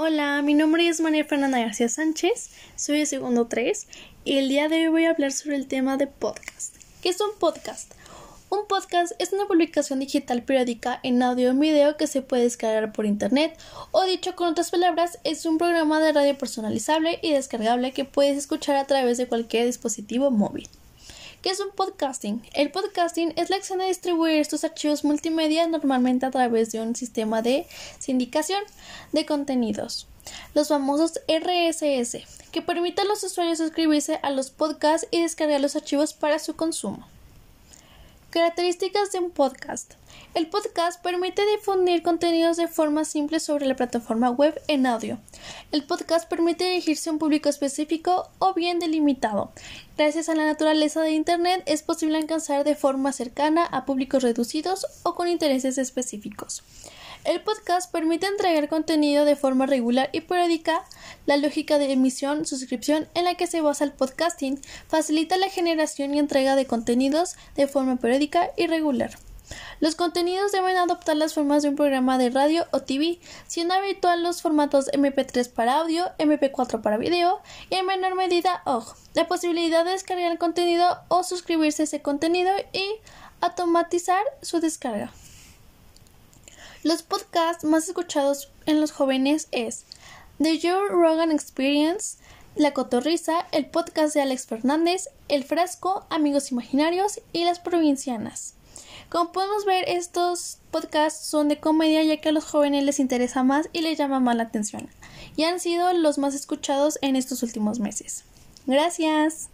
Hola, mi nombre es María Fernanda García Sánchez, soy de segundo 3 y el día de hoy voy a hablar sobre el tema de podcast. ¿Qué es un podcast? Un podcast es una publicación digital periódica en audio o video que se puede descargar por internet o dicho con otras palabras es un programa de radio personalizable y descargable que puedes escuchar a través de cualquier dispositivo móvil. ¿Qué es un podcasting? El podcasting es la acción de distribuir estos archivos multimedia normalmente a través de un sistema de sindicación de contenidos, los famosos RSS, que permiten a los usuarios suscribirse a los podcasts y descargar los archivos para su consumo. Características de un podcast. El podcast permite difundir contenidos de forma simple sobre la plataforma web en audio. El podcast permite dirigirse a un público específico o bien delimitado. Gracias a la naturaleza de Internet es posible alcanzar de forma cercana a públicos reducidos o con intereses específicos. El podcast permite entregar contenido de forma regular y periódica. La lógica de emisión, suscripción en la que se basa el podcasting facilita la generación y entrega de contenidos de forma periódica y regular. Los contenidos deben adoptar las formas de un programa de radio o TV, siendo habitual los formatos MP3 para audio, MP4 para video y en menor medida OGG. La posibilidad de descargar el contenido o suscribirse a ese contenido y automatizar su descarga. Los podcasts más escuchados en los jóvenes es The Joe Rogan Experience, La Cotorrisa, el podcast de Alex Fernández, El Frasco, Amigos Imaginarios y Las Provincianas. Como podemos ver, estos podcasts son de comedia ya que a los jóvenes les interesa más y les llama más la atención y han sido los más escuchados en estos últimos meses. Gracias.